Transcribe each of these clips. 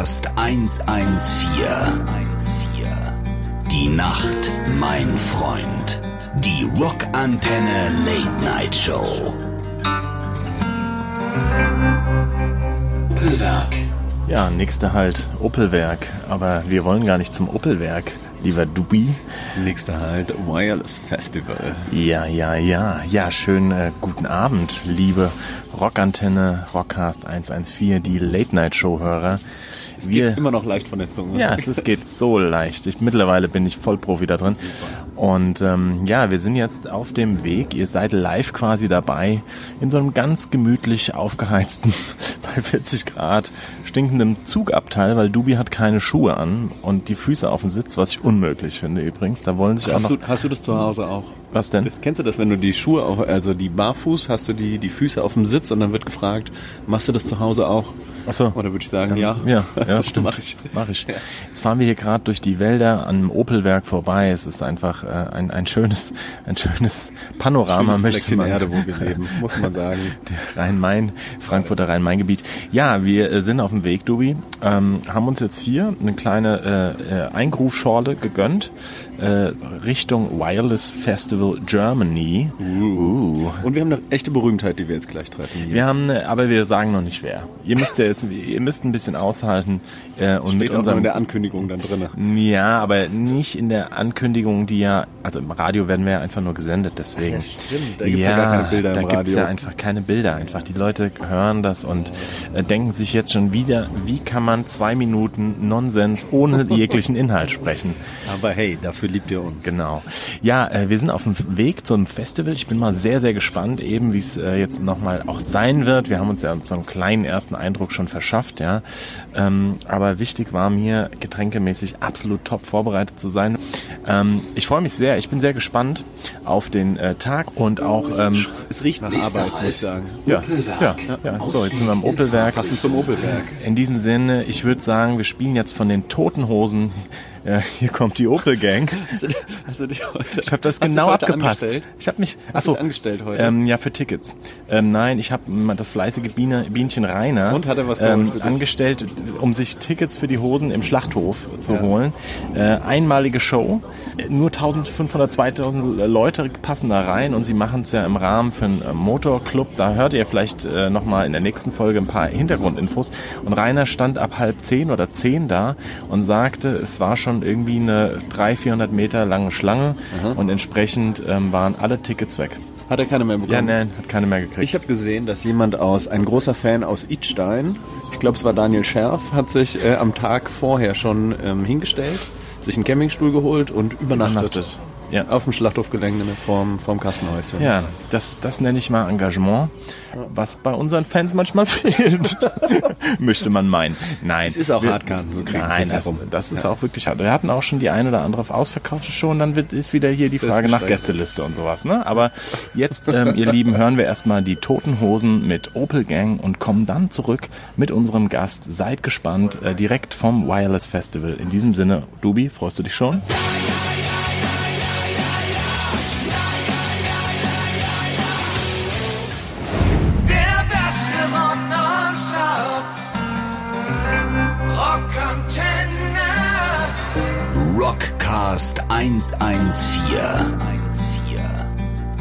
Rockcast 114. Die Nacht, mein Freund. Die Rockantenne Late Night Show. Opelwerk. Ja, nächster Halt, Opelwerk. Aber wir wollen gar nicht zum Opelwerk, lieber Dubi. Nächster Halt, Wireless Festival. Ja, ja, ja. Ja, schönen äh, guten Abend, liebe Rockantenne, Rockcast 114, die Late-Night-Show-Hörer. Es geht immer noch leicht von der Zunge. Ja, es, es geht so leicht. Ich, mittlerweile bin ich Vollprofi da drin. Und ähm, ja, wir sind jetzt auf dem Weg. Ihr seid live quasi dabei in so einem ganz gemütlich aufgeheizten, bei 40 Grad stinkendem Zugabteil, weil Dubi hat keine Schuhe an und die Füße auf dem Sitz, was ich unmöglich finde übrigens. Da wollen sich Hast auch du, noch... hast du das zu Hause auch? Was denn? Das, kennst du das, wenn du die Schuhe auf, also die barfuß, hast du die, die Füße auf dem Sitz und dann wird gefragt, machst du das zu Hause auch? Ach so. Oder würde ich sagen, ja. Ja, ja stimmt. Mach ich. Mach ich. Jetzt fahren wir hier gerade durch die Wälder an dem Opelwerk vorbei. Es ist einfach äh, ein, ein schönes, ein schönes Panorama, Schönes möchte man. Erde, wo wir leben, muss man sagen. Der Rhein-Main, Frankfurter Rhein-Main-Gebiet. Ja, wir äh, sind auf dem Weg, Dubi. Ähm, haben uns jetzt hier eine kleine äh, äh, Eingrufschorle gegönnt äh, Richtung Wireless Festival Germany. Uh. Und wir haben eine echte Berühmtheit, die wir jetzt gleich treffen. Jetzt. Wir haben, aber wir sagen noch nicht wer. Ihr müsst ja jetzt, ihr müsst ein bisschen aushalten äh, und mit Steht auch noch unserem in der Ankündigung dann drin. ja, aber nicht in der Ankündigung, die ja, also im Radio werden wir ja einfach nur gesendet, deswegen. stimmt, da gibt's ja gar keine Bilder da im gibt's Radio. ja einfach keine Bilder, einfach die Leute hören das und äh, denken sich jetzt schon wieder, wie kann man zwei Minuten Nonsens ohne jeglichen Inhalt sprechen. Aber hey, dafür liebt ihr uns. Genau. Ja, äh, wir sind auf dem Weg zum Festival. Ich bin mal sehr, sehr gespannt, eben wie es äh, jetzt nochmal auch sein wird. Wir haben uns ja so einen kleinen ersten Eindruck schon verschafft, ja. Ähm, aber wichtig war mir, getränkemäßig absolut top vorbereitet zu sein. Ähm, ich freue mich sehr. Ich bin sehr gespannt auf den äh, Tag und auch ähm, Es riecht nach Arbeit, muss ich sagen. ja, ja, ja. So, jetzt sind wir am Opelwerk. Passend zum Opelwerk. In diesem Sinne, ich würde sagen, wir spielen jetzt von den Toten Hosen. Äh, hier kommt die Opel Gang. Hast du, hast du dich heute, Ich habe das genau abgepasst. Angestellt? Ich habe mich Hast achso, angestellt heute? Ähm, ja, für Tickets. Ähm, nein, ich habe das fleißige Biene, Bienchen Rainer Und hat er was ähm, angestellt, um sich Tickets für die Hosen im Schlachthof zu holen. Äh, einmalige Show. Nur 1500, 2000 Leute passen da rein und sie machen es ja im Rahmen für einen äh, Motorclub. Da hört ihr vielleicht äh, nochmal in der nächsten Folge ein paar Hintergrundinfos. Und Rainer stand ab halb zehn oder zehn da und sagte, es war schon irgendwie eine 300, 400 Meter lange Schlange und entsprechend ähm, waren alle Tickets weg. Hat er keine mehr bekommen? Ja, nein, hat keine mehr gekriegt. Ich habe gesehen, dass jemand aus, ein großer Fan aus Idstein, ich glaube es war Daniel Scherf, hat sich äh, am Tag vorher schon ähm, hingestellt, sich einen Campingstuhl geholt und übernachtet. Übernachtet. Ja. Auf dem Schlachthofgelände vorm, vorm Kassenhäuschen. Ja, das, das nenne ich mal Engagement, was bei unseren Fans manchmal fehlt. Möchte man meinen. Nein. Es ist auch wir- hart, Karten zu kriegen. Nein, das, Herum. das ist auch wirklich hart. Wir hatten auch schon die eine oder andere auf ausverkaufte Show und dann wird, ist wieder hier die Frage nach. Gästeliste und sowas. Ne? Aber jetzt, ähm, ihr Lieben, hören wir erstmal die Toten Hosen mit Opel Gang und kommen dann zurück mit unserem Gast. Seid gespannt, äh, direkt vom Wireless Festival. In diesem Sinne, Dubi, freust du dich schon? Rockcast 114.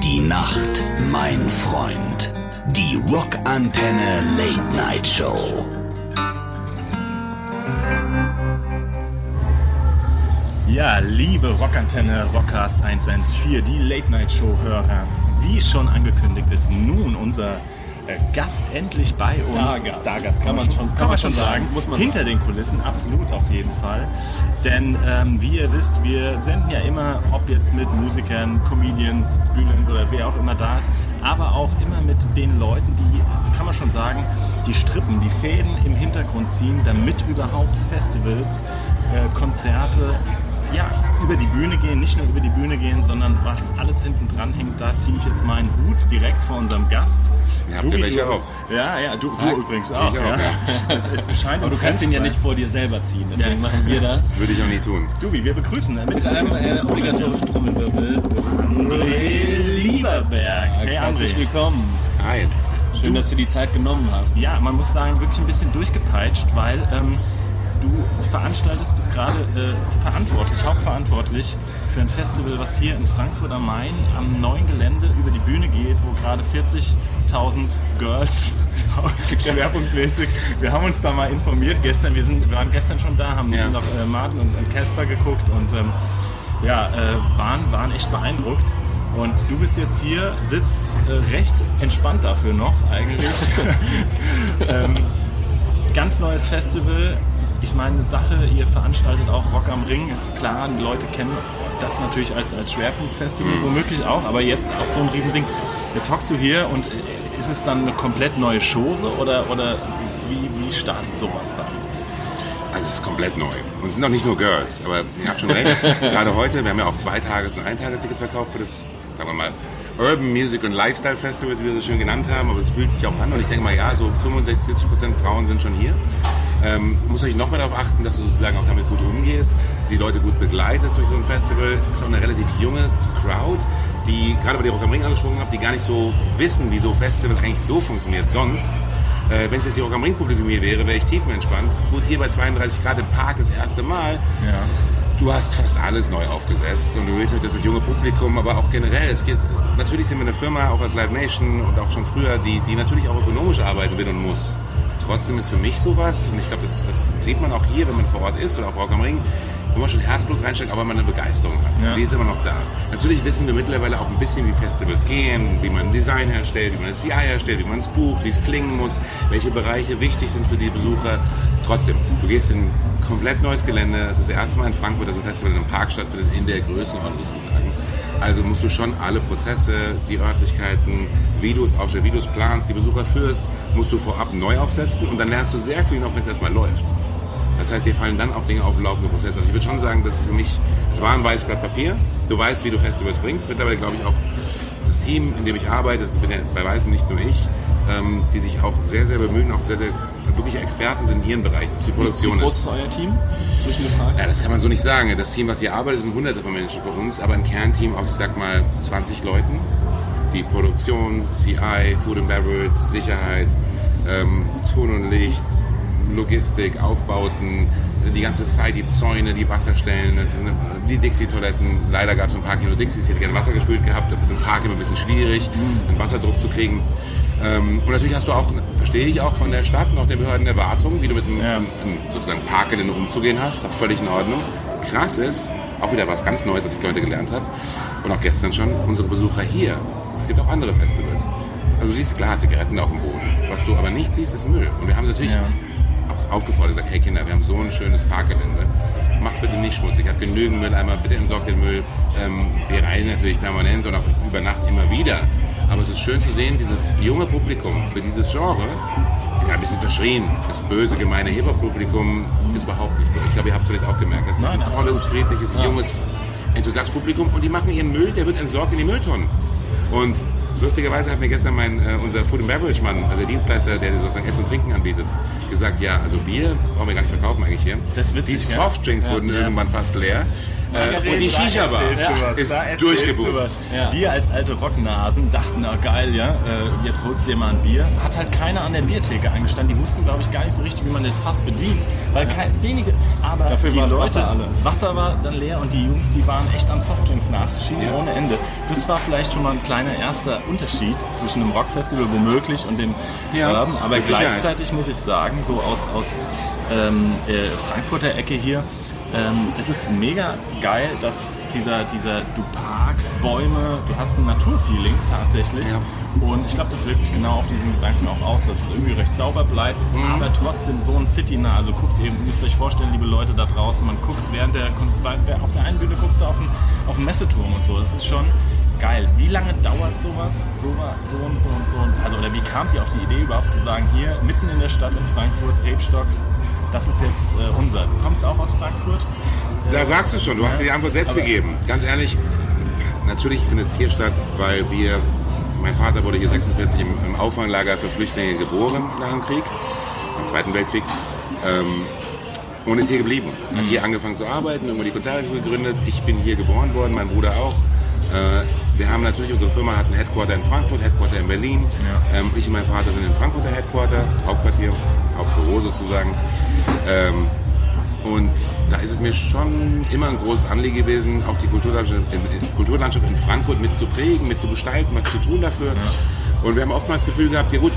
Die Nacht, mein Freund. Die Rockantenne Late Night Show. Ja, liebe Rockantenne, Rockcast 114, die Late Night Show Hörer. Wie schon angekündigt ist nun unser Gast endlich bei uns. Stargast. Stargast kann man schon, kann man schon sagen. muss man Hinter den Kulissen, absolut auf jeden Fall. Denn ähm, wie ihr wisst, wir senden ja immer, ob jetzt mit Musikern, Comedians, Bühnen oder wer auch immer da ist, aber auch immer mit den Leuten, die, kann man schon sagen, die Strippen, die Fäden im Hintergrund ziehen, damit überhaupt Festivals, äh, Konzerte ja, über die Bühne gehen, nicht nur über die Bühne gehen, sondern was alles hinten dran hängt, da ziehe ich jetzt meinen Hut direkt vor unserem Gast. Ja, habt ihr welche auch? Ja, ja, du, du übrigens auch. Auch, ja. ja. Es, es scheint Aber du kannst ihn ja nicht vor dir selber ziehen, deswegen Ja. machen wir das. Würde ich auch nie tun. Dubi, wir begrüßen äh, mit Mit einem äh, obligatorischen Trommelwirbel. André Lieberberg. Hey Herzlich willkommen. Nein. Schön, dass du die Zeit genommen hast. Ja, man muss sagen, wirklich ein bisschen durchgepeitscht, weil ähm, du veranstaltest, bist gerade äh, verantwortlich, hauptverantwortlich für ein Festival, was hier in Frankfurt am Main am neuen Gelände über die Bühne geht, wo gerade 40.000 Girls schwerpunktmäßig. Wir haben uns da mal informiert gestern. Wir, sind, wir waren gestern schon da, haben Ja. noch äh, Martin und Casper geguckt und ähm, ja, äh, waren, waren echt beeindruckt. Und du bist jetzt hier, sitzt äh, recht entspannt dafür noch eigentlich. ähm, ganz neues Festival. Ich meine, eine Sache, ihr veranstaltet auch Rock am Ring, ist klar, die Leute kennen das natürlich als, als Schwerpunktfestival, womöglich auch, aber jetzt auch so ein Riesending. Jetzt hockst du hier und äh, ist es dann eine komplett neue Chose oder, oder wie, wie startet sowas dann? Also es ist komplett neu. Und es sind auch nicht nur Girls, aber ihr habt schon recht. Gerade heute, wir haben ja auch zwei Tages- und Eintagestickets verkauft für das, sagen wir mal, Urban Music und Lifestyle Festival, wie wir so schön genannt haben. Aber es fühlt sich auch an. Und ich denke mal, ja, so 65, 70 Prozent Frauen sind schon hier. Ähm, muss natürlich noch mehr darauf achten, dass du sozusagen auch damit gut umgehst, dass die Leute gut begleitest durch so ein Festival. ist auch eine relativ junge Crowd, die, gerade bei die Rock am Ring angesprochen habe, die gar nicht so wissen, wie so Festival eigentlich so funktioniert sonst. Äh, Wenn es jetzt die Rock am Ring Publikum hier wäre, wäre ich tiefenentspannt. Gut, hier bei 32 Grad im Park das erste Mal. Ja. Du hast fast alles neu aufgesetzt und du willst natürlich das junge Publikum, aber auch generell. Es geht, natürlich sind wir eine Firma, auch als Live Nation und auch schon früher, die, die natürlich auch ökonomisch arbeiten will und muss. Trotzdem ist für mich sowas, und ich glaube, das, das sieht man auch hier, wenn man vor Ort ist oder auch Rock am Ring, wo man schon Herzblut reinsteckt, aber man eine Begeisterung hat. Ja. Die ist immer noch da. Natürlich wissen wir mittlerweile auch ein bisschen, wie Festivals gehen, wie man ein Design herstellt, wie man das CI herstellt, wie man es bucht, wie es klingen muss, welche Bereiche wichtig sind für die Besucher. Trotzdem, du gehst in ein komplett neues Gelände. Es ist das erste Mal in Frankfurt, dass ein Festival in einem Park stattfindet, in der Größenordnung sozusagen. Also musst du schon alle Prozesse, die Örtlichkeiten, wie du es aufstellst, wie du es planst, die Besucher führst, musst du vorab neu aufsetzen und dann lernst du sehr viel noch, wenn es erstmal läuft. Das heißt, dir fallen dann auch Dinge auf im laufenden Prozess. Also ich würde schon sagen, das ist für mich, es war ein weißes Blatt Papier. Du weißt, wie du Festivals bringst. Mittlerweile glaube ich auch das Team, in dem ich arbeite, das bin ja bei weitem nicht nur ich, ähm, die sich auch sehr, sehr bemühen, auch sehr, sehr wirkliche Experten sind in ihren Bereichen, ob die Produktion Wie groß ist. ist euer Team? Ja, das kann man so nicht sagen. Das Team, was hier arbeitet, sind hunderte von Menschen für uns, aber ein Kernteam aus, ich sag mal, 20 Leuten. Die Produktion, CI, Food and Beverage, Sicherheit, ähm, Ton und Licht, Logistik, Aufbauten, die ganze Zeit, die Zäune, die Wasserstellen, das ist eine, die Dixie-Toiletten. Leider gab es im Park hier nur Dixies, ich hätte gerne Wasser gespült gehabt, das ist im Park immer ein bisschen schwierig, den Wasserdruck zu kriegen. Ähm, und natürlich hast du auch, verstehe ich auch von der Stadt und auch den Behörden Erwartungen, wie du mit einem, Ja. einem sozusagen Parkgelände umzugehen hast, auch völlig in Ordnung. Krass ist, auch wieder was ganz Neues, was ich heute gelernt habe, und auch gestern schon, unsere Besucher hier. Es gibt auch andere Festivals. Also du siehst klar Zigaretten auf dem Boden. Was du aber nicht siehst, ist Müll. Und wir haben natürlich Ja. Aufgefordert, gesagt, hey Kinder, wir haben so ein schönes Parkgelände. Macht bitte nicht schmutzig, habt genügend Mülleimer, bitte entsorgt den Müll. Ähm, wir reinigen natürlich permanent und auch über Nacht immer wieder. Aber es ist schön zu sehen, dieses junge Publikum für dieses Genre, ja, ein bisschen verschrien. Das böse, gemeine Hip-Hop-Publikum ist überhaupt nicht so. Ich glaube, ihr habt es vielleicht auch gemerkt. Es ist Nein, ein tolles, absolut. friedliches, junges, enthusiastisches Publikum und die machen ihren Müll, der wird entsorgt in die Mülltonnen. Und lustigerweise hat mir gestern mein, äh, unser Food and Beverage Mann, also der Dienstleister, der sozusagen Essen und Trinken anbietet, gesagt, ja, also Bier brauchen wir gar nicht verkaufen eigentlich hier. Das ist die witzig, ja. Softdrinks wurden Ja. irgendwann fast leer. Äh, und die Shisha-Bar ist durchgebucht. Wir als alte Rocknasen dachten, na geil, ja, äh, jetzt holst du dir mal ein Bier. Hat halt keiner an der Biertheke eingestanden. Die wussten, glaube ich, gar nicht so richtig, wie man das Fass bedient. Weil kein, wenige, aber Dafür die Leute, Wasser alle. das Wasser war dann leer und die Jungs, die waren echt am Softdrinks nachschieben Ja. ohne Ende. Das war vielleicht schon mal ein kleiner erster Unterschied zwischen einem Rockfestival womöglich und dem Ja, Urban. Aber gleichzeitig muss ich sagen, so aus, aus ähm, äh, Frankfurter Ecke hier, ähm, es ist mega geil, dass dieser, dieser, du Park, Bäume, du hast ein Naturfeeling tatsächlich. Ja. Und ich glaube, das wirkt sich genau auf diesen Gedanken auch aus, dass es irgendwie recht sauber bleibt, Mhm. aber trotzdem so ein City-nah. Also guckt eben, müsst ihr euch vorstellen, liebe Leute da draußen, man guckt während der, auf der einen Bühne guckst du auf den, auf den Messeturm und so. Das ist schon geil. Wie lange dauert sowas? So, so und so und so. Also, oder wie kamt ihr auf die Idee überhaupt zu sagen, hier mitten in der Stadt in Frankfurt, Rebstock, das ist jetzt äh, unser. Du kommst auch aus Frankfurt? Da sagst du schon, du hast dir die Antwort selbst gegeben. Ganz ehrlich, natürlich findet es hier statt, weil wir, mein Vater wurde hier 46 im, im Auffanglager für Flüchtlinge geboren nach dem Krieg, im Zweiten Weltkrieg. Ähm, und ist hier geblieben. Hat hier angefangen zu arbeiten, irgendwann die Konzernagentur gegründet. Ich bin hier geboren worden, mein Bruder auch. Äh, wir haben natürlich, unsere Firma hat ein Headquarter in Frankfurt, Headquarter in Berlin. Ähm, ich und mein Vater sind im Frankfurter Headquarter, Hauptquartier, Hauptbüro sozusagen. Ähm, Und da ist es mir schon immer ein großes Anliegen gewesen, auch die Kulturlandschaft, in Frankfurt mit zu prägen, mit zu gestalten, was zu tun dafür. Und wir haben oftmals das Gefühl gehabt, ja gut,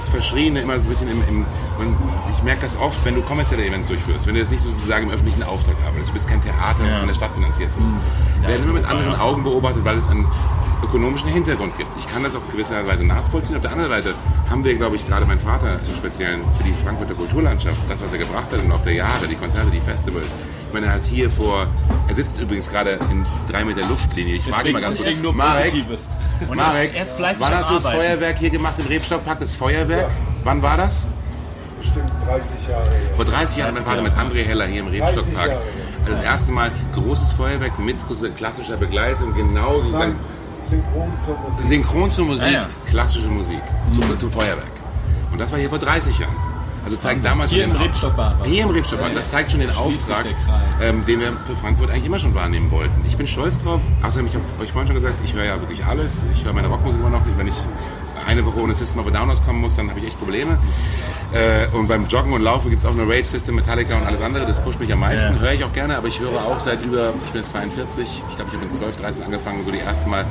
das Verschrien immer ein bisschen im, im und ich merke das oft, wenn du kommerzielle Events durchführst, wenn du jetzt nicht sozusagen im öffentlichen Auftrag arbeitest, du bist kein Theater, das von der Stadt finanziert wird, werden immer mit anderen Augen beobachtet, weil es einen ökonomischen Hintergrund gibt. Ich kann das auf gewisse Weise nachvollziehen. Auf der anderen Seite haben wir, glaube ich, gerade mein Vater im Speziellen für die Frankfurter Kulturlandschaft, das, was er gebracht hat im Laufe der Jahre, die Konzerte, die Festivals. Ich meine, er hat hier vor, er sitzt übrigens gerade in drei Meter Luftlinie. Ich frage ihn mal ganz kurz, Marek, Positives. Marek, er ist fleißig wann hast du das Arbeiten. Feuerwerk hier gemacht im Rebstockpark? Das Feuerwerk? Wann war das? Bestimmt 30 Jahre her. Vor 30 Jahren mein Vater mit André Heller hier im Rebstockpark 30 Jahre, also das erste Mal großes Feuerwerk mit klassischer Begleitung, genau sozusagen Nein, synchron zur Musik. synchron zur Musik, Ja, ja. klassische Musik, zum, zum Feuerwerk. Und das war hier vor 30 Jahren. Also zeigt damals Hier schon im den- Rebstockbad. Hier im Rebstockbad. Das zeigt schon den Auftrag, ähm, den wir für Frankfurt eigentlich immer schon wahrnehmen wollten. Ich bin stolz drauf. Außerdem, ich habe euch vorhin schon gesagt, ich höre ja wirklich alles. Ich höre meine Rockmusik immer noch. Wenn ich eine Woche ohne System of a Down auskommen muss, dann habe ich echt Probleme. Äh, und beim Joggen und Laufen gibt es auch nur Rage System, Metallica und alles andere. Das pusht mich am meisten. Ja. Höre ich auch gerne, aber ich höre auch seit über, ich bin jetzt 42, ich glaube, ich habe mit 12, 13 angefangen, so die erste Mal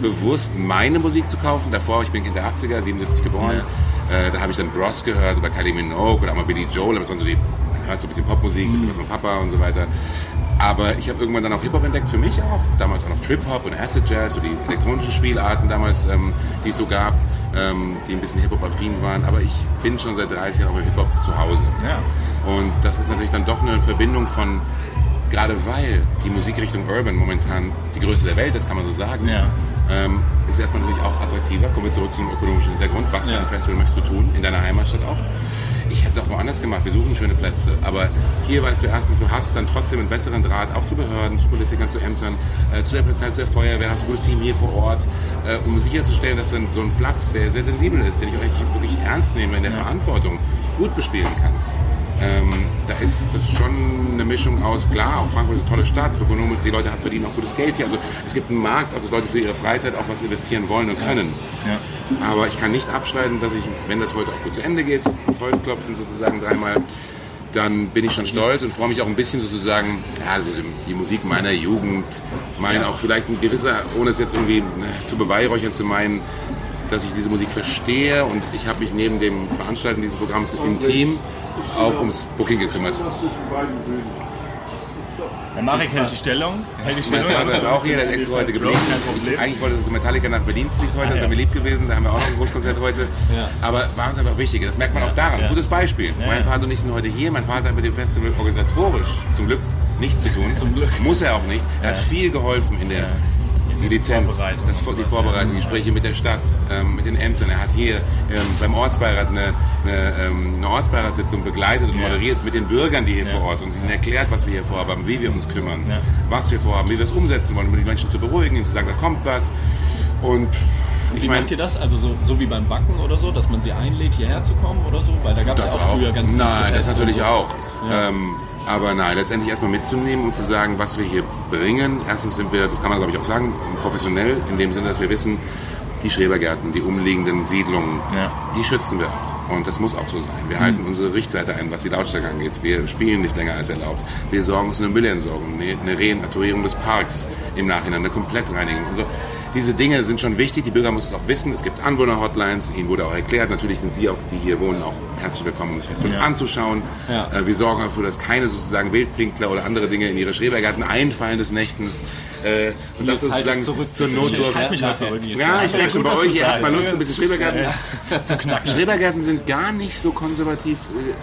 bewusst meine Musik zu kaufen. Davor, ich bin Kind der 80er, 77 geboren. Äh, da habe ich dann Bros gehört oder Kylie Minogue oder auch mal Billy Joel. Das waren so die, man hört so ein bisschen Popmusik, ein bisschen was von Papa und so weiter. Aber ich habe irgendwann dann auch Hip-Hop entdeckt, für mich auch. Damals auch noch Trip-Hop und Acid Jazz, so die elektronischen Spielarten damals, ähm, die es so gab, ähm, die ein bisschen Hip-Hop-affin waren. Aber ich bin schon seit 30 Jahren auch mit Hip-Hop zu Hause. Ja. Und das ist natürlich dann doch eine Verbindung von, gerade weil die Musikrichtung Urban momentan die größte der Welt ist, kann man so sagen, Ja. ähm, ist erstmal natürlich auch attraktiver. Kommen wir zurück zum ökonomischen Hintergrund. Was für ein Festival möchtest du tun? In deiner Heimatstadt auch? Ich hätte es auch woanders gemacht. Wir suchen schöne Plätze. Aber hier weißt du erstens, du hast dann trotzdem einen besseren Draht, auch zu Behörden, zu Politikern, zu Ämtern, äh, zu der Polizei, zu der Feuerwehr, hast ein gutes Team hier vor Ort, äh, um sicherzustellen, dass dann so ein Platz, der sehr sensibel ist, den ich echt wirklich ernst nehme in der Verantwortung, gut bespielen kannst. Ähm, da ist das schon eine Mischung aus, klar, auch Frankfurt ist eine tolle Stadt, ökonomisch, die Leute verdienen auch gutes Geld hier. Also es gibt einen Markt, auf das Leute für ihre Freizeit auch was investieren wollen und können. Ja. Aber ich kann nicht abschneiden, dass ich, wenn das heute auch gut zu Ende geht, auf Holz klopfen sozusagen dreimal, dann bin ich schon stolz und freue mich auch ein bisschen sozusagen, ja, also die Musik meiner Jugend, mein auch vielleicht ein gewisser, ohne es jetzt irgendwie ne, zu beweihräuchern zu meinen, dass ich diese Musik verstehe und ich habe mich neben dem Veranstalten dieses Programms im Team auch ums Booking gekümmert. Der Marek hält die Stellung. Hält die Mein Stellung. Vater ist auch hier, der ist extra heute geblieben. Ich, eigentlich wollte es Metallica nach Berlin fliegt heute, das wäre mir lieb gewesen, da haben wir auch noch ein Großkonzert heute. Aber war uns einfach wichtig, das merkt man auch daran. Ja. Gutes Beispiel. Mein. Vater und ich sind heute hier, mein Vater hat mit dem Festival organisatorisch zum Glück nichts zu tun. Zum Glück. Muss er auch nicht. Er hat viel geholfen in der die Lizenz, Vorbereitung das, und die Vorbereitung, Gespräche mit der Stadt, ähm, mit den Ämtern. Er hat hier ähm, beim Ortsbeirat eine, eine, ähm, eine Ortsbeiratssitzung begleitet und moderiert mit den Bürgern, die hier vor Ort und ihnen erklärt, was wir hier vorhaben, wie wir uns kümmern, Ja. was wir vorhaben, wie wir es umsetzen wollen, um die Menschen zu beruhigen, ihnen zu sagen, da kommt was. Und Wie ich meine, macht ihr das? Also so, so wie beim Wacken oder so, dass man sie einlädt, hierher zu kommen oder so? Weil da gab es ja auch. auch früher ganz viel Nein, das und natürlich so. auch. Ja. Ähm, aber nein, letztendlich erstmal mitzunehmen und zu sagen, was wir hier bringen. Erstens sind wir, das kann man glaube ich auch sagen, professionell, in dem Sinne, dass wir wissen, die Schrebergärten, die umliegenden Siedlungen, Ja. die schützen wir auch. Und das muss auch so sein. Wir halten unsere Richtwerte ein, was die Lautstärke angeht. Wir spielen nicht länger als erlaubt. Wir sorgen uns eine Müllentsorgung, eine, eine Renaturierung des Parks im Nachhinein, eine Komplettreinigung. Also diese Dinge sind schon wichtig. Die Bürger müssen es auch wissen. Es gibt Anwohner-Hotlines. Ihnen wurde auch erklärt. Natürlich sind Sie auch, die hier wohnen, auch herzlich willkommen, um das Festival Ja. anzuschauen. Ja. Äh, wir sorgen dafür, dass keine sozusagen Wildpinkler oder andere Dinge in ihre Schrebergärten einfallen des Nächtens. Äh, und das halt sozusagen zurück, zur. Notdurft. Ja, ich merke schon bei euch, ihr habt mal. Lust, ein bisschen Schrebergärten zu knacken. Schrebergärten sind gar nicht so konservativ,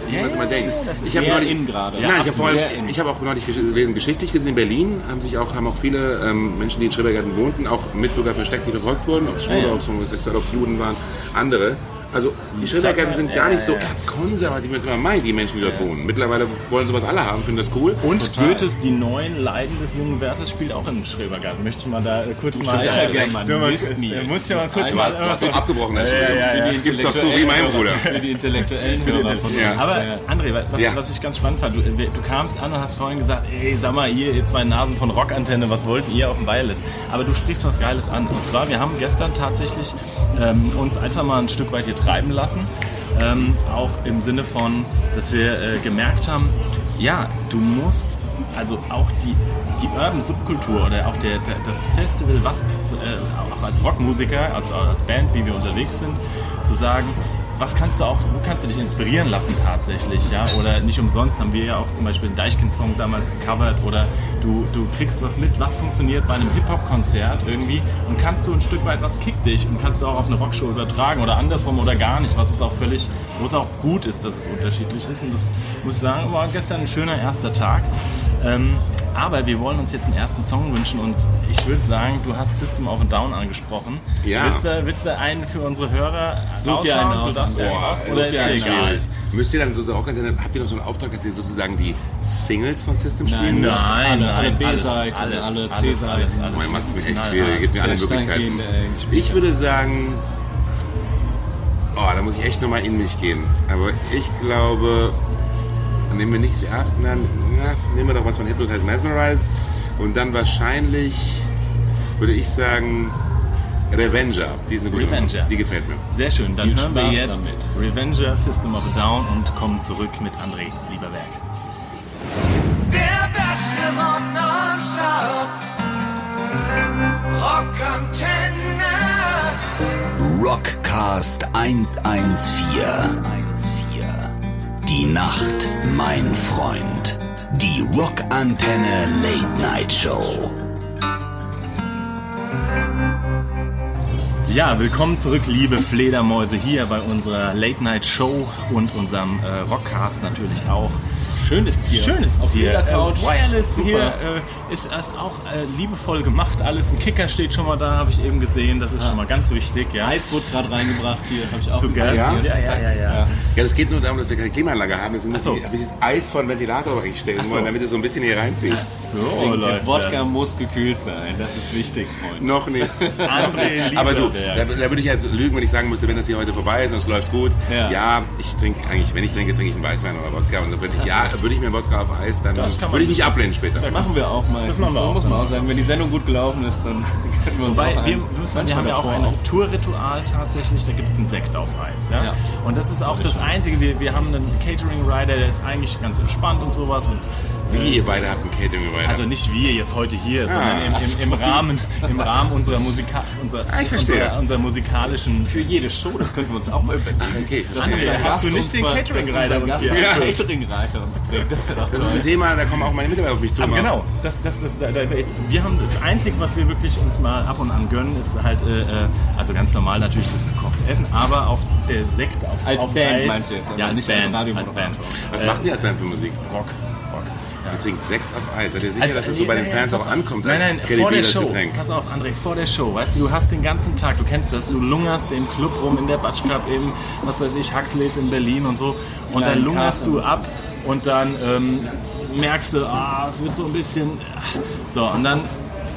äh, wie man es immer denkt. Ich habe neulich. Nein, ich habe vorhin, ich habe auch neulich gelesen, geschichtlich gesehen, in Berlin haben sich auch, haben auch viele ähm, Menschen, die in Schrebergärten wohnten, auch Mitbürger versteckt, die verfolgt wurden, ob es Schwule, ob es Homosexuelle, ob es Juden waren, andere. Also die Schrebergärten sind gar nicht so erzkonservativ, wie man es immer meint, die Menschen, die dort wohnen. Mittlerweile wollen sowas alle haben, finden das cool. Und Goethes Die neuen Leiden des jungen Werthers spielt auch im Schrebergarten. Möchte ich mal da äh, kurz mal... alter Nils. äh, Muss ich mal kurz Alter, mal... Du hast doch abgebrochen, Entschuldigung. ja, ja. Gib's doch zu, wie mein Bruder. Für die intellektuellen Hörer von uns. Ja. Aber André, was, Ja. was ich ganz spannend fand, du, äh, du kamst an und hast vorhin gesagt, ey, sag mal, ihr, ihr zwei Nasen von Rockantenne, was wollt ihr auf dem Wireless? Aber du sprichst was Geiles an. Und zwar, wir haben gestern tatsächlich ähm, uns einfach mal ein Stück weit hier treiben lassen. Ähm, auch im Sinne von, dass wir äh, gemerkt haben, ja, du musst, also auch die, die Urban-Subkultur oder auch der, der, das Festival, was äh, auch als Rockmusiker, als, als Band, wie wir unterwegs sind, zu sagen, was kannst du auch, wo kannst du dich inspirieren lassen tatsächlich, ja? Oder nicht umsonst haben wir ja auch zum Beispiel einen Deichkind-Song damals gecovert oder du, du kriegst was mit, was funktioniert bei einem Hip-Hop-Konzert irgendwie und kannst du ein Stück weit, was kickt dich und kannst du auch auf eine Rockshow übertragen oder andersrum oder gar nicht, was ist auch völlig, wo es auch gut ist, dass es unterschiedlich ist und das muss ich sagen, war gestern ein schöner erster Tag. Ähm, aber wir wollen uns jetzt einen ersten Song wünschen und ich würde sagen, du hast System of a Down angesprochen. Ja. Willst du, willst du einen für unsere Hörer Such dir einen aus, einen Boah, aus, such oder ist dir einen egal? Müsst ihr dann so auch ganz, habt ihr noch so einen Auftrag, dass ihr sozusagen die Singles von System spielen Nein, müsst? Nein, alle, B-Seiten, alles, alle C-Seiten. alles, alles. macht es mir echt schwierig, gibt mir alle Möglichkeiten. Ich würde sagen, oh, da muss ich echt nochmal in mich gehen. Aber ich glaube, nehmen wir nicht das erste, dann na, nehmen wir doch was von Hypnotize Mesmerize. Und dann wahrscheinlich, würde ich sagen, Revenger. Die ist eine gute Revenger. Nummer. Die gefällt mir. Sehr schön, dann Viel hören wir Spaß jetzt damit. Revenger, System of a Down und kommen zurück mit André Lieberberg. Der beste Rock nonstop. Rockantenne. Rockcast 114. Die Nacht, mein Freund. Die Rockantenne Late Night Show. Ja, willkommen zurück, liebe Fledermäuse, hier bei unserer Late Night Show und unserem äh, Rockcast natürlich auch. Schön ist hier. Schön ist es Auf hier. jeder Couch. Äh, Wireless Super. hier äh, ist, ist auch äh, liebevoll gemacht. Alles ein Kicker steht schon mal da, habe ich eben gesehen. Das ist schon mal ganz wichtig. Ja. Eis wurde gerade reingebracht hier, habe ich auch Zu gesehen. Gast. Ja, ja, ja, ja. Ja, das geht nur darum, dass wir keine Klimaanlage haben. Deswegen muss Ach so. ich, hab ich das Eis von Ventilator einstellen Ach so. wollen, damit es so ein bisschen hier reinzieht. So, Deswegen, der läuft Wodka das. muss gekühlt sein, das ist wichtig, Freunde. Noch nicht. André Aber du, da, da würde ich jetzt lügen, wenn ich sagen müsste, wenn das hier heute vorbei ist und es läuft gut. Ja. Ja, ich trinke eigentlich, wenn ich trinke, trinke ich einen Weißwein oder Wodka. Und dann würde ich, ja, würde ich mir Wodka auf Eis, dann Das würde ich mich ablehnen später. Das machen wir auch mal. Das machen wir auch. muss man auch sagen. Wenn die Sendung gut gelaufen ist, dann können wir uns Wobei, auch wir, ein- müssen, wir manchmal haben ja auch ein Tourritual tatsächlich, da gibt es einen Sekt auf Eis. Ja? Ja. Und das ist auch das Einzige, wir, wir haben einen Catering-Rider, der ist eigentlich ganz entspannt und sowas. Und Wie ihr beide habt ein Catering weiter. Also nicht wir jetzt heute hier, sondern im, im, im, Rahmen, im Rahmen unserer, Musika unserer, Ah, ich verstehe. unserer, unserer musikalischen... Für jede Show, das könnten wir uns auch mal überlegen. okay, Dass verstehe. unser Hast Gast du nicht den Catering-Reiter uns? Catering-Reiter uns bringt. Das wäre doch Das ist ein. Thema, da kommen auch meine Mitarbeiter auf mich zu. Aber genau, das, das, das, da, da, wir haben das Einzige, was wir wirklich uns mal ab und an gönnen, ist halt, äh, äh, also ganz normal natürlich das gekochte Essen, aber auch der Sekt auf, Als auf Band Eis. meinst du jetzt, Ja, als nicht als Band, als. Band. Was Äh, macht ihr als Band für Musik? Rock. Ihr trinkt Sekt auf Eis. Seid ihr sicher, Also, dass es so bei den Fans auch ankommt Nein, als nein, vor der Show. Getränk? Pass auf, André, vor der Show. Weißt du, du hast den ganzen Tag, du kennst das, du lungerst im Club rum, in der Batsch Cup eben, was weiß ich, Huxleys in Berlin und so. Und dann lungerst du ab und dann ähm, merkst du, ah, es wird so ein bisschen. ah. So, und dann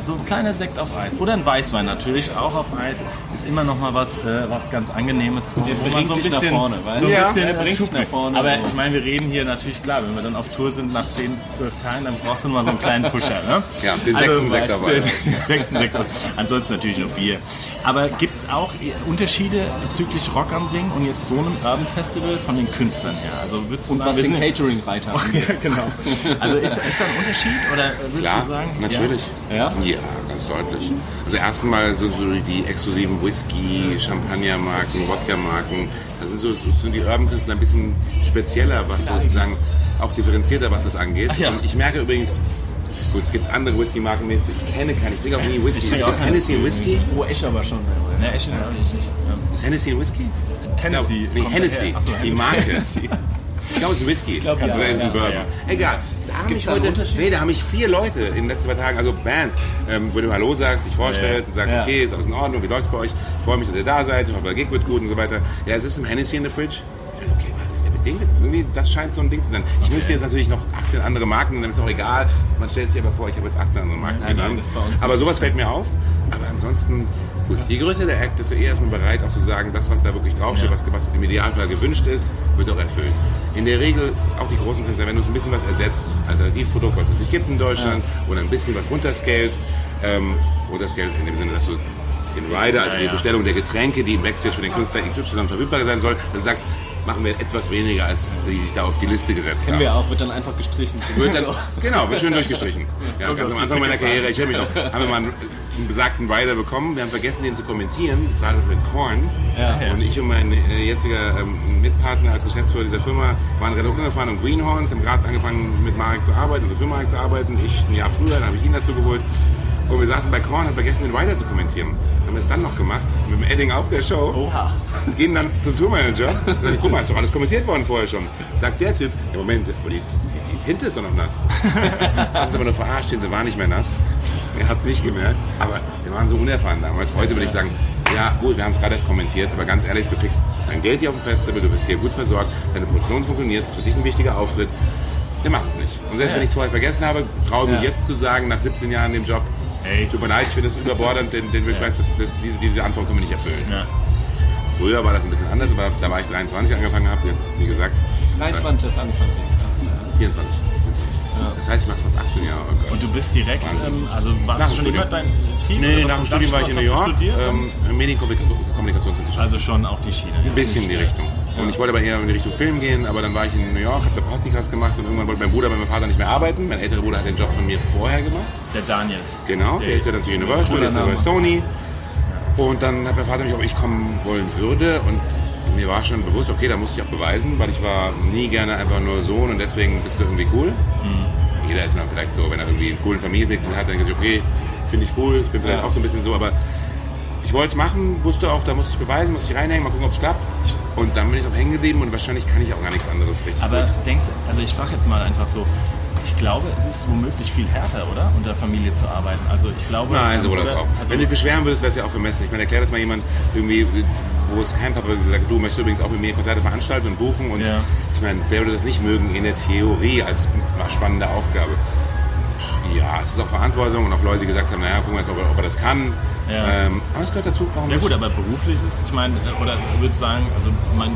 so ein kleiner Sekt auf Eis. Oder ein Weißwein natürlich, auch auf Eis. Ist immer noch mal was, äh, was ganz Angenehmes. wo- Der wo man so ein dich nach bisschen- vorne, weißt so ein Ja, bisschen der bringt nach vorne. Aber ich meine, wir reden hier natürlich klar, wenn wir dann auf Tour sind nach 10, 12 Teilen, dann brauchst du mal so einen kleinen Pusher. Ne? Ja, den sechsten Sekt weißt du, dabei. den sechsten Sekt dabei. Ansonsten natürlich noch Bier. Aber gibt es auch Unterschiede bezüglich Rock am Ring und jetzt so einem Urban Festival von den Künstlern her? Also würdest du Und was den Catering-Reiter ja, angeht. genau. Also ist, ist da ein Unterschied oder würdest Klar, du sagen? natürlich. Ja? Ja, ganz deutlich. Also erstmal so, so die exklusiven Whisky, Champagnermarken, Wodka-Marken. Das sind so das sind die Urban-Künstler ein bisschen spezieller, was sozusagen auch differenzierter, was das angeht. Ach ja. Und ich merke übrigens, gut, es gibt andere Whisky-Marken, die ich kenne keine, ich trinke auch nie Whisky. Ich auch Ist Hennessy ein Whisky? Oh, ich aber schon. Ne, echt? Ja, ich nicht. Ja. Ist Hennessy ein Whisky? Tennessee. Nee, kommt Hennessy, so, die. Marke. Hennessy. Ich glaube, es ist ein Whisky. glaub, ja. Oder ist ein Ja, Bourbon. ja. Egal. Da haben mich heute, nee, da haben mich vier Leute in den letzten zwei Tagen, also Bands, ähm, wo du Hallo sagst, dich vorstellst und sagst, Ja. okay, ist alles in Ordnung, wie läuft's bei euch? Ich freue mich, dass ihr da seid, ich hoffe, der Gig wird gut und so weiter. Ja, es ist im Hennessy in the Fridge. Ich okay, dem? Irgendwie, das scheint so ein Ding zu sein. Ich müsste jetzt natürlich noch 18 andere Marken, dann ist auch egal. Man stellt sich aber vor, ich habe jetzt 18 andere Marken Nein, nein, uns Aber sowas fällt mir auf. Aber ansonsten, gut, je größer der Act, desto eher ist man bereit auch zu sagen, das, was da wirklich draufsteht, was, was im Idealfall gewünscht ist, wird auch erfüllt. In der Regel, auch die großen Künstler, wenn du so ein bisschen was ersetzt, Alternativprodukt, was es nicht gibt in Deutschland, oder ein bisschen was runterscalest, ähm, runterscaled in dem Sinne, dass du den Rider, also Ja, die ja. Bestellung der Getränke, die im Backstage für den Künstler XY verfügbar sein soll, dass du sagst, machen wir etwas weniger, als die sich da auf die Liste gesetzt Kennen haben. wir auch, wird dann einfach gestrichen. Wird dann, genau, wird schön durchgestrichen. Ja, ganz am Anfang meiner Karriere, ich erinnere mich noch, haben wir mal einen, einen besagten Rider bekommen. Wir haben vergessen, den zu kommentieren. Das war das mit Korn. Ja. Und ich und mein äh, jetziger ähm, Mitpartner als Geschäftsführer dieser Firma waren relativ unerfahren und Greenhorns, haben gerade angefangen mit Marek zu arbeiten, also für Marek zu arbeiten. Ich ein Jahr früher, dann habe ich ihn dazu geholt. Und wir saßen bei Korn, haben vergessen, den Rider zu kommentieren. Haben es dann noch gemacht, mit dem Edding auf der Show. Oha. Gehen dann zum Tourmanager. Guck mal, ist doch alles kommentiert worden vorher schon. Sagt der Typ, ja Moment, aber die, die, die Tinte ist doch noch nass. Hat uns aber nur verarscht, die Tinte war nicht mehr nass. Er hat es nicht gemerkt. Aber wir waren so unerfahren damals. Heute würde ich sagen, ja gut, wir haben es gerade erst kommentiert, aber ganz ehrlich, du kriegst dein Geld hier auf dem Festival, du wirst hier gut versorgt, deine Produktion funktioniert, es ist für dich ein wichtiger Auftritt. Wir machen es nicht. Und selbst wenn ich es vorher vergessen habe, traue ich mich Ja. jetzt zu sagen, nach 17 Jahren in dem Job, Hey. tut mir leid, ich finde es überbordernd, denn, denn ich weiß, dass, diese, diese Antwort können wir nicht erfüllen. Ja. Früher war das ein bisschen anders, aber da war ich 23 angefangen habe, jetzt wie gesagt 23 hast du angefangen. 24. 24. Das heißt, ich mache es fast 18 Jahre. Oh. Und du bist direkt, ähm, also warst Nach du dem schon immer Studium. dein Ziel? nee, oder nach dem Studium war ich in New York, ähm, Medienkommunikationswissenschaft. also schon auch die Schiene. ein bisschen in die Richtung. Und ich wollte aber eher in die Richtung Film gehen, aber dann war ich in New York, habe da Praktikas gemacht und irgendwann wollte mein Bruder bei meinem Vater nicht mehr arbeiten. Mein älterer Bruder hat den Job von mir vorher gemacht. Der Daniel. Genau, der ist ja dann zu Universal, der ist ja bei Sony. Und dann hat mein Vater mich, ob ich kommen wollen würde. Und mir war schon bewusst, okay, da musste ich auch beweisen, weil ich war nie gerne einfach nur Sohn und deswegen bist du irgendwie cool. Jeder ist dann vielleicht so, wenn er irgendwie einen coolen Familienmitglied hat, dann gesagt, okay, finde ich cool, ich bin vielleicht auch so ein bisschen so, aber ich wollte es machen, wusste auch, da muss ich beweisen, muss ich reinhängen, mal gucken, ob es klappt. Und dann bin ich auch hängen geblieben und wahrscheinlich kann ich auch gar nichts anderes richtig Aber gut. denkst also ich frage jetzt mal einfach so, ich glaube, es ist womöglich viel härter, oder? Unter Familie zu arbeiten. Also ich glaube. Nein, so war das oder- auch. Also, Wenn du dich beschweren würdest, wäre es ja auch vermessen. Ich meine, erklär das mal jemand irgendwie, wo es kein Papa gesagt du möchtest übrigens auch mit mir Konzerte veranstalten und buchen. Und Ja. ich meine, wer würde das nicht mögen in der Theorie als spannende Aufgabe? Ja, es ist auch Verantwortung und auch Leute, die gesagt haben, naja, gucken wir jetzt, ob er, ob er das kann. Ja. Ähm, aber es gehört dazu, warum Ja gut, aber beruflich ist, ich meine, äh, oder ich würde sagen, also man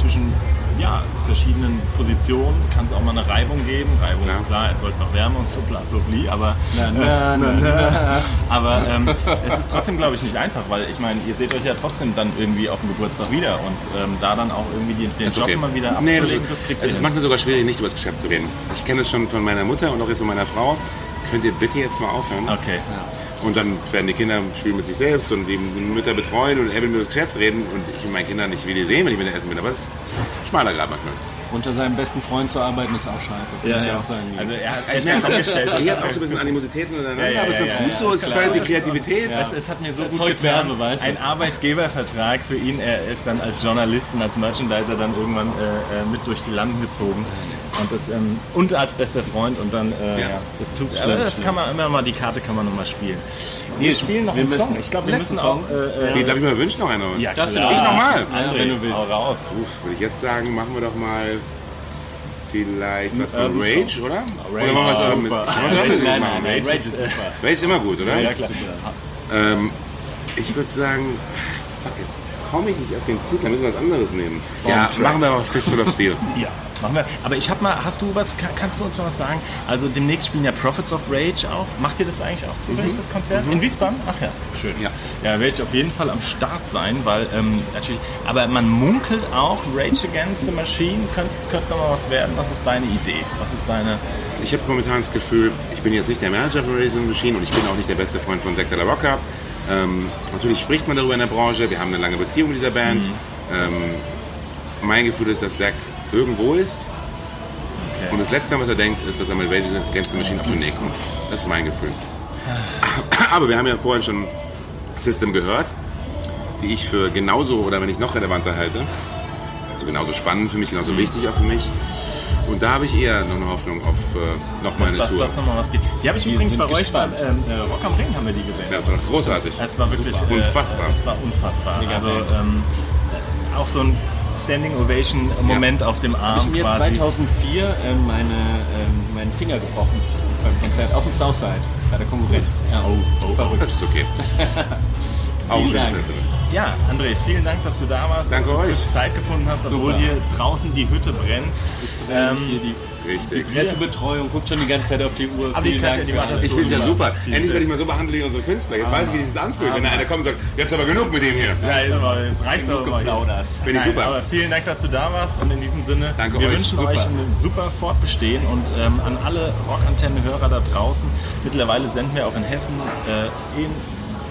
zwischen ja, verschiedenen Positionen kann es auch mal eine Reibung geben. Reibung, Klar. klar, erzeugt noch Wärme und so, bla bla bla, aber, Na, na, na, na. aber ähm, es ist trotzdem, glaube ich, nicht einfach, weil ich meine, ihr seht euch ja trotzdem dann irgendwie auf dem Geburtstag wieder und ähm, da dann auch irgendwie den, den Job okay. mal wieder nee, abzulegen, das, das, kriegt es ihr ist hin. manchmal sogar schwierig, nicht über das Geschäft zu reden. Ich kenne es schon von meiner Mutter und auch jetzt von meiner Frau. Könnt ihr bitte jetzt mal aufhören? Okay. Und dann werden die Kinder spielen mit sich selbst und die Mütter betreuen und er will mir das Geschäft reden und ich und meine Kinder nicht will die sehen, wenn ich mit essen bin. Aber es ist schmaler Grad manchmal. Unter seinem besten Freund zu arbeiten ist auch scheiße. Das kann ich ja auch sagen. Also er hat Ich er merke ist abgestellt. Ihr habt auch so ein bisschen Animositäten untereinander, Ja, ja, aber es ist ja, ganz ja, gut ja, so. Es halt die Kreativität. Es, es hat mir so gut erzeugt getan. Du? Ein Arbeitgebervertrag für ihn. Er ist dann als Journalist und als Merchandiser dann irgendwann äh, äh, mit durch die Landen gezogen. Und, das, ähm, und als bester Freund und dann, äh, Ja. ja. das tut Schlimm, aber das schlimm. kann man immer mal, die Karte kann man nochmal spielen. Wir spielen noch wir einen müssen- Song. Ich glaube, wir müssen auch. Song. Äh, äh, darf ich mir wünschen noch einer was? ja, du klar. Ich nochmal. André, wenn du willst. Hau raus. Uff, würde ich jetzt sagen, machen wir doch mal vielleicht was von Rage, oder? Rage, oder machen wir was mit, anderes Nein, Rage Rage ist, super. Rage ist immer gut, oder? Ja, klar. Ähm, ich würde sagen, fuck, jetzt komme ich nicht auf den Titel, dann müssen wir was anderes nehmen. Ja, machen wir auch Fistful of Steel. Ja, machen wir. Aber ich habe mal, hast du was, kann, kannst du uns mal was sagen? Also demnächst spielen ja Prophets of Rage auch. Macht ihr das eigentlich auch zufällig, das Konzert? In Wiesbaden? Ach ja, schön. Ja. Ja, werde ich auf jeden Fall am Start sein, weil ähm, natürlich, aber man munkelt auch, Rage Against the Machine könnte könnt noch mal was werden. Was ist deine Idee? Was ist deine... Ich habe momentan das Gefühl, ich bin jetzt nicht der Manager von Racing Machine und ich bin auch nicht der beste Freund von Zack de la Rocca. Ähm, natürlich spricht man darüber in der Branche, wir haben eine lange Beziehung mit dieser Band. Ähm, mein Gefühl ist, dass Zack irgendwo ist. Und das Letzte, was er denkt, ist, dass er mit Rage Against the Machine auf Tournee kommt. Das ist mein Gefühl. Aber wir haben ja vorhin schon System gehört, die ich für genauso oder wenn nicht noch relevanter halte. Also genauso spannend für mich, genauso wichtig auch für mich. Und da habe ich eher noch eine Hoffnung auf äh, noch mal eine dass Tour. das nochmal was geht. Die habe ich übrigens sind bei euch beim ähm, äh, Rock am Ring haben wir die gesehen. Ja, das war großartig. Es war wirklich äh, Unfassbar. Es war unfassbar. Mega also ähm, äh, auch so ein Standing Ovation Moment auf dem Arm Ich mir quasi. 2004 ähm, meine, ähm, meinen Finger gebrochen beim Konzert auf dem Southside bei der Konkurrenz. Ja, Oh, oh, verrückt. Das ist okay. Auch schönes. Festival. Ja, André, vielen Dank, dass du da warst. Danke dass du euch. Zeit gefunden hast, obwohl hier draußen die Hütte brennt. Ähm, hier die Richtig. Pressebetreuung, guckt schon die ganze Zeit auf die Uhr. Aber die Vielen Dank die für macht das alles. Ich finde es ja super. Diese- Endlich werde ich mal so behandeln wie unsere Künstler. Jetzt weiß ich, wie es sich anfühlt, wenn da einer kommt und sagt, jetzt aber genug mit dem hier. Ja, aber, es reicht doch mal. geplaudert. Finde ich super. Aber vielen Dank, dass du da warst und in diesem Sinne, Danke wir euch. wünschen Super. euch ein super Fortbestehen und ähm, an alle Rockantenne-Hörer da draußen. Mittlerweile senden wir auch in Hessen, äh, in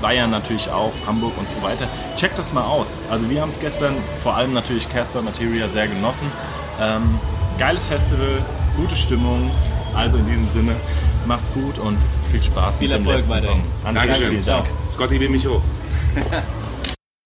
Bayern natürlich auch, Hamburg und so weiter. Checkt das mal aus. Also wir haben es gestern vor allem natürlich Casper Materia sehr genossen. Ähm, geiles Festival, gute Stimmung. Also in diesem Sinne, macht's gut und viel Spaß. Viel Erfolg weiterhin. Dankeschön. Dank. Scotty, will mich hoch.